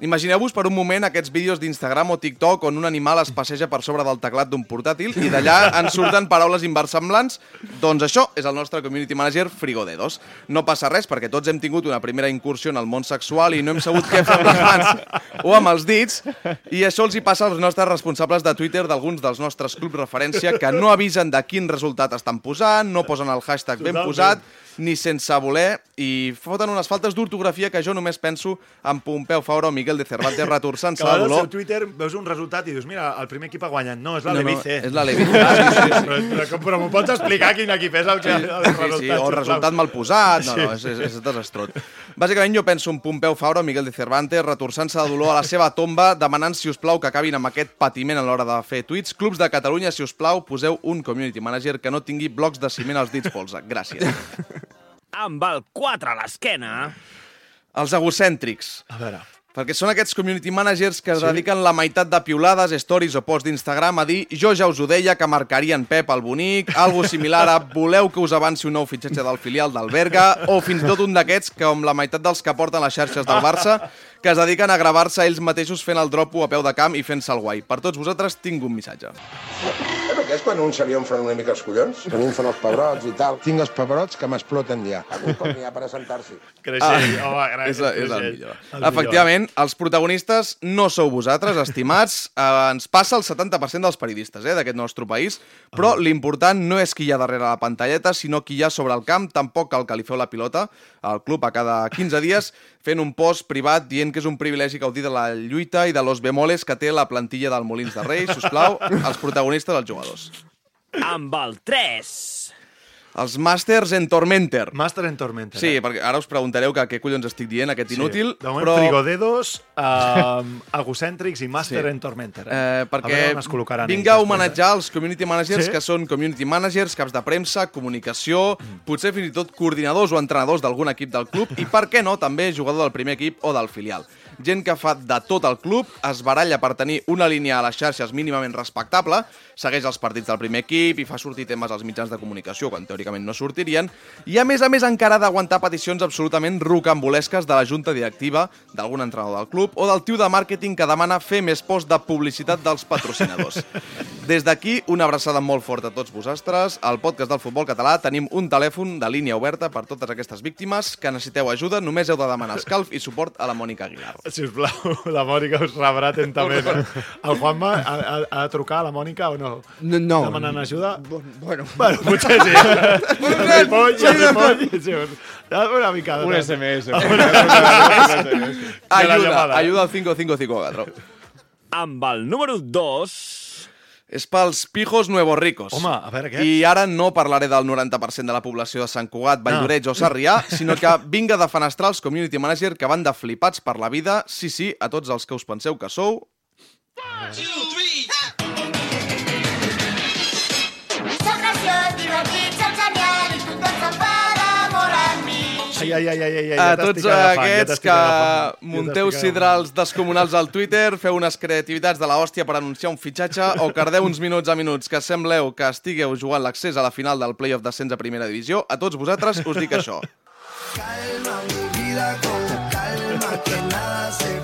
Imagineu-vos per un moment aquests vídeos d'Instagram o TikTok on un animal es passeja per sobre del teclat d'un portàtil i d'allà en surten paraules inversemblants. Doncs això és el nostre Community Manager Frigodedos. No passa res perquè tots hem tingut una primera incursió en el món sexual i no hem sabut què fer amb les mans o amb els dits i això els hi passa als nostres responsables de Twitter d'alguns dels nostres clubs referència que no avisen de quin resultat estan posant, no posen el hashtag ben Totalment. posat ni sense voler i foten unes faltes d'ortografia que jo només penso en Pompeu Fabra o Miguel de Cervantes retorçant-se de vegades al dolor. Twitter veus un resultat i dius, mira, el primer equip ha guanyat. No, és la No, no, Levice. és la Levice. Ah, sí, sí, sí. Però, però, com- però m'ho pots explicar quin equip és el que... El Sí, resultat, sí, o sisplau? resultat mal posat, no, no, Sí. és, és, és desastrós. Bàsicament jo penso en Pompeu Fabra o Miguel de Cervantes retorçant-se de dolor a la seva tomba, demanant, si us plau, que acabin amb aquest patiment a l'hora de fer tuits. Clubs de Catalunya, si us plau, poseu un community manager que no tingui blocs de ciment als dits polze. Gràcies. Amb el 4 a l'esquena... Els egocèntrics. A veure, Perquè són aquests community managers que es dediquen la meitat de piulades, stories o posts d'Instagram a dir jo ja us ho deia que marcarien Pep al bonic, algo similar a voleu que us avanci un nou fitxatge del filial del Berga o fins i tot un d'aquests que com la meitat dels que porten les xarxes del Barça que es dediquen a gravar-se ells mateixos fent el dropo a peu de camp i fent-se el guai. Per tots vosaltres tinc un missatge. Què és quan un se li omflen una mica els collons? Que mi em fan els pebrots i tal. Tinc els pebrots que m'exploten ja. Un cop n'hi ha per assentar-s'hi. creixell. Ah, home, gràcies, és, la, és el millor. El Efectivament, els protagonistes no sou vosaltres, estimats. Eh, ens passa el 70% dels periodistes eh, d'aquest nostre país, però l'important no és qui hi ha darrere la pantalleta, sinó qui hi ha sobre el camp. Tampoc cal que li feu la pilota al club a cada 15 dies fent un post privat dient que és un privilegi gaudir de la lluita i de los bemoles que té la plantilla del Molins de Rei. Si us plau, els protagonistes, els jugadors. Amb el 3... Els Masters en Tormenter. Master en Tormenta. Sí, perquè ara us preguntareu que què collons estic dient, aquest inútil, De moment, però... frigodedos, um, egocèntrics i Master Sí. en Tormenta. Eh, a perquè vinga a homenatjar els community managers Sí? que són community managers, caps de premsa, comunicació, potser fins i tot coordinadors o entrenadors d'algun equip del club i, per què no, també jugador del primer equip o del filial. Gent que fa de tot el club, es baralla per tenir una línia a les xarxes mínimament respectable, segueix els partits del primer equip i fa sortir temes als mitjans de comunicació quan teòricament no sortirien, i a més a més encara ha d'aguantar peticions absolutament rocambolesques de la junta directiva, d'algun entrenador del club o del tio de màrqueting que demana fer més post de publicitat dels patrocinadors. Des d'aquí, una abraçada molt forta a tots vosaltres. Al podcast del futbol català tenim un telèfon de línia oberta per totes aquestes víctimes que necessiteu ajuda. Només heu de demanar escalf i suport a la Mònica Aguilar. Si us plau, la Mònica us rebrà atentament. Eh? El Juanma ha, ha, ha de trucar a la Mònica o no? No, no. Demanant ajuda? Bueno, Bueno, potser sí. El ripoll, ripoll. Sí, una mica. Un SMS. Un Ayuda, llamada. ayuda al 5554. Amb el número 2... És pels pijos nuevos ricos. Home, a veure, aquests. I ara no parlaré del 90% de la població de Sant Cugat, Valldoreix o Sarrià, sinó que vinga de fenestrar els community manager que van de flipats per la vida. Sí, sí, a tots els que us penseu que sou. Soc Ai, ai, ai, ai, ai, ai, A tots aquests que munteu sidrals descomunals al Twitter, feu unes creativitats de la hòstia per anunciar un fitxatge o cardeu uns minuts a minuts que sembleu que estigueu jugant l'accés a la final del playoff d'ascens a primera divisió, a tots vosaltres us dic això. Calma mi vida con calma que nada hace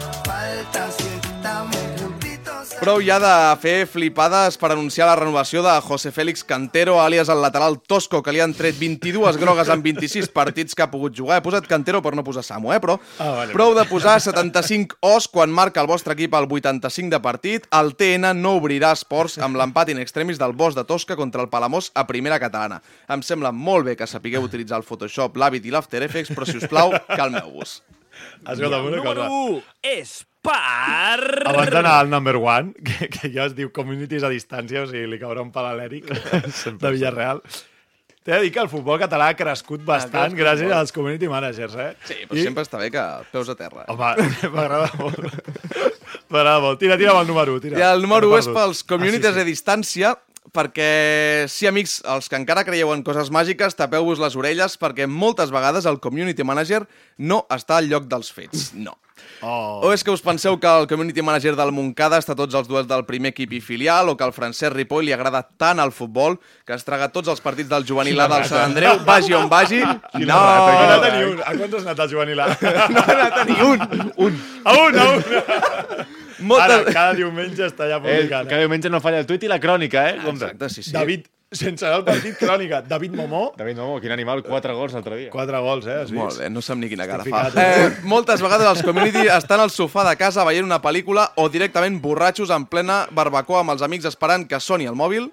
Prou ja de fer flipades per anunciar la renovació de José Félix Cantero, alias el lateral tosco, que li han tret 22 grogues en 26 partits que ha pogut jugar. He posat Cantero per no posar Samu, eh? Però Ah, vale, prou de posar 75 os quan marca el vostre equip al 85 de partit. El TN no obrirà esports amb l'empat in extremis del Bosch de Tosca contra el Palamós a primera catalana. Em sembla molt bé que sapigueu utilitzar el Photoshop, l'Avid i l'After Effects, però si us plau, calmeu-vos. Escolta'm, una Número cosa. 1 és per... Abans d'anar al number one, que, que ja es diu communities a distància, o sigui, li caurà un pal a l'Eric de Villarreal. T'he de dir que el futbol català ha crescut bastant crescut gràcies als community managers, eh? Sí, però sempre està bé que peus a terra. Home, m'agrada molt. M'agrada molt. Tira, tira amb el número 1, tira. I el número 1 Que és pels communities Ah, sí, a distància, perquè, sí, amics, els que encara creieu en coses màgiques, tapeu-vos les orelles, perquè moltes vegades el community manager no està al lloc dels fets. No. Oh. O és que us penseu que el community manager del Montcada està tots els duels del primer equip i filial, o que al Francesc Ripoll li agrada tant el futbol que es traga tots els partits del juvenil A del Sant Andreu, vagi on vagi. Quina No! rata, no ha anat a ni un. A quants has anat al juvenil A? No ha anat a ni un. Un. A un, a un. Moltes... Ara, cada diumenge està ja Eh, publicant. cada diumenge no falla el tuit i la crònica, eh? Compte. Exacte, sí, sí. David, sense al partit, crònica. David Momó, David Momo, quin animal, quatre gols l'altre dia. quatre gols, eh? Has vist? Molt bé, no sap ni quina cara fa. ficat, Eh, moltes vegades els community estan al sofà de casa veient una pel·lícula o directament borratxos en plena barbacoa amb els amics esperant que soni el mòbil.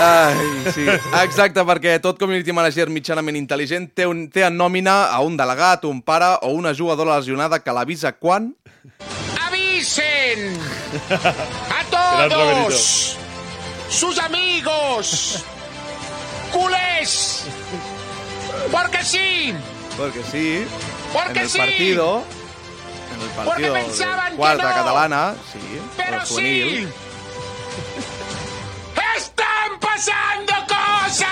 Ai, sí, exacte, perquè tot community manager mitjanament intel·ligent té, un, té en nòmina a un delegat, un pare o una jugadora lesionada que l'avisa quan... ¡Avisen! ¡A todos! ¡Sus amigos! ¡Culés! ¡Porque sí! Porque sí, ¡Porque en el sí! partido... En el Porque partido pensaban de que cuarta no. catalana, sí, ¡Pero juvenil. Pasando cosas!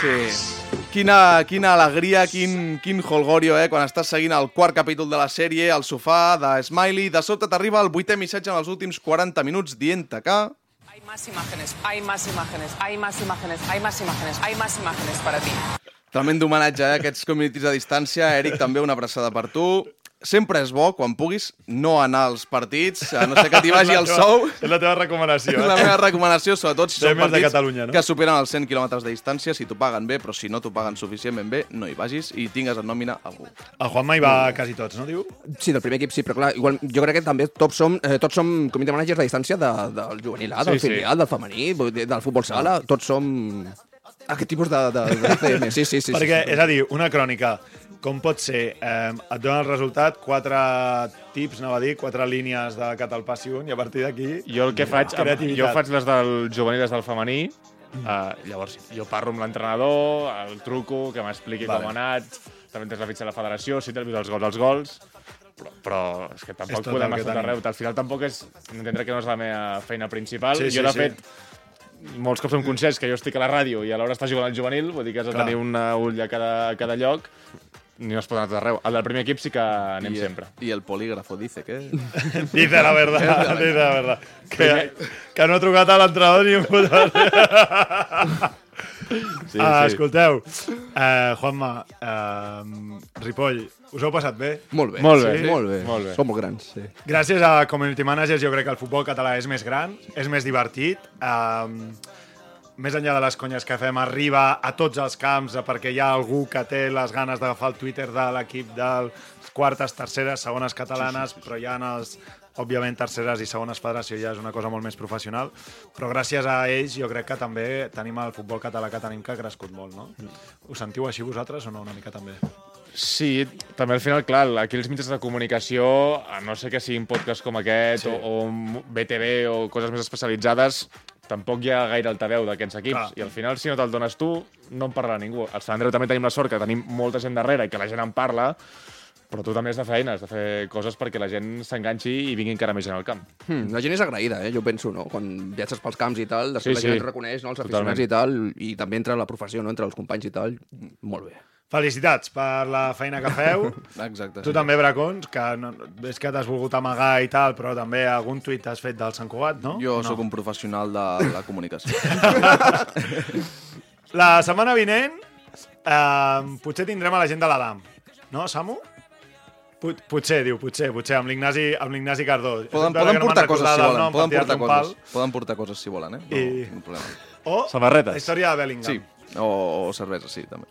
Sí. Quina, quina alegria, quin, quin holgorio, eh? Quan estàs seguint el quart capítol de la sèrie, al sofà de Smiley, de sobte t'arriba el vuitè missatge en els últims 40 minuts dient-te que... Hay más imágenes, hay más imágenes, hay más imágenes, hay más imágenes, hay más imágenes para ti. Tremendo homenatge eh, a aquests communities a distància. Eric, també una abraçada per tu. Sempre és bo, quan puguis, no anar als partits, a no ser que t'hi vagi teva- sou. És la teva recomanació. És la eh? meva recomanació, sobretot si són de partits Catalunya, no? que superen els 100 quilòmetres de distància, si t'ho paguen bé, però si no t'ho paguen suficientment bé, no hi vagis i tingues en nòmina algú. El Juanma hi va quasi tots, no, diu? Sí, del primer equip sí, però clar, igual, jo crec que també tots som, eh, tots som comité managers de distància de, del juvenil A, del Sí, sí. filial, del femení, del futbol sala, tots som aquest tipus de, de, de FM. Sí, sí, sí. Perquè, sí, és a dir, una crònica, com pot ser, eh, et dona el resultat, quatre tips, anava a dir, quatre línies de Catal Passion, i a partir d'aquí... Jo el que faig, Creativitat. jo faig les del juvenil i les del femení, uh, llavors jo parlo amb l'entrenador, el truco, que m'expliqui Vale. com ha anat, també tens la fitxa de la federació, si te'l els gols, els gols, però, però és que tampoc És podem estar arreu. Al final tampoc és... Entendre que no és la meva feina principal. Sí, sí, jo, de sí. fet, molts cops som conscients que jo estic a la ràdio i alhora està jugant al juvenil, vull dir que has de Clar. tenir un ull a cada, a cada lloc, ni no es pot anar tot arreu. El del primer equip sí que anem I, sempre. I el polígrafo dice que... Dice la verdad, dice la verdad. Que, que no ha trucat a l'entrenador ni un puto... Sí, ah, sí. escolteu, uh, Juanma, uh, Ripoll, us heu passat bé? Molt bé. Molt bé, sí, molt bé. molt bé. Som molt grans, sí. Gràcies a Community Managers jo crec que el futbol català és més gran, és més divertit. Um, més enllà de les conyes que fem, arriba a tots els camps perquè hi ha algú que té les ganes d'agafar el Twitter de l'equip de quartes, terceres, segones catalanes, però hi ha els, òbviament, terceres i segones federació ja és una cosa molt més professional, però gràcies a ells jo crec que també tenim el futbol català que tenim que ha crescut molt, no? Us sentiu així vosaltres o no una mica també? Sí, també al final, clar, aquí els mitjans de comunicació, a no sé que siguin podcasts com aquest Sí. sí. o, o BTV o coses més especialitzades, tampoc hi ha gaire altaveu d'aquests equips. Clar. I al final, si no te'l dones tu, no en parlarà ningú. Al Sant Andreu també tenim la sort que tenim molta gent darrere i que la gent en parla, però tu també has de fer eines, de fer coses perquè la gent s'enganxi i vingui encara més gent al camp. Hmm, la gent és agraïda, eh? jo penso, no? Quan viatges pels camps i tal, després Sí, la gent sí. et reconeix, no? els Totalment. aficionats i tal, i també entre la professió, no? entre els companys i tal, molt bé. Felicitats per la feina que feu. Exacte. Tu també, Bracons, que no, és que t'has volgut amagar i tal, però també algun tuit has fet del Sant Cugat, no? Jo no? sóc un professional de la comunicació. La setmana vinent eh, potser tindrem a la gent de l'Adam. No, Samu? Pot, potser, diu, potser, potser, amb l'Ignasi amb l'Ignasi Cardó. Poden, poden no portar coses si volen. nom Poden portar coses. Poden portar coses si volen, eh? No, I- no problema. O Samarretes. la història de Bellingham. Sí, o, o cervesa, sí, també.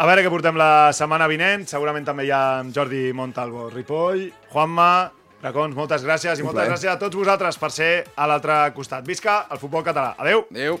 A veure què portem la setmana vinent. Segurament també hi ha Jordi Montalvo, Ripoll, Juanma, Bracons, moltes gràcies i moltes gràcies a tots vosaltres per ser a l'altre costat. Visca el futbol català. Adeu. Adeu.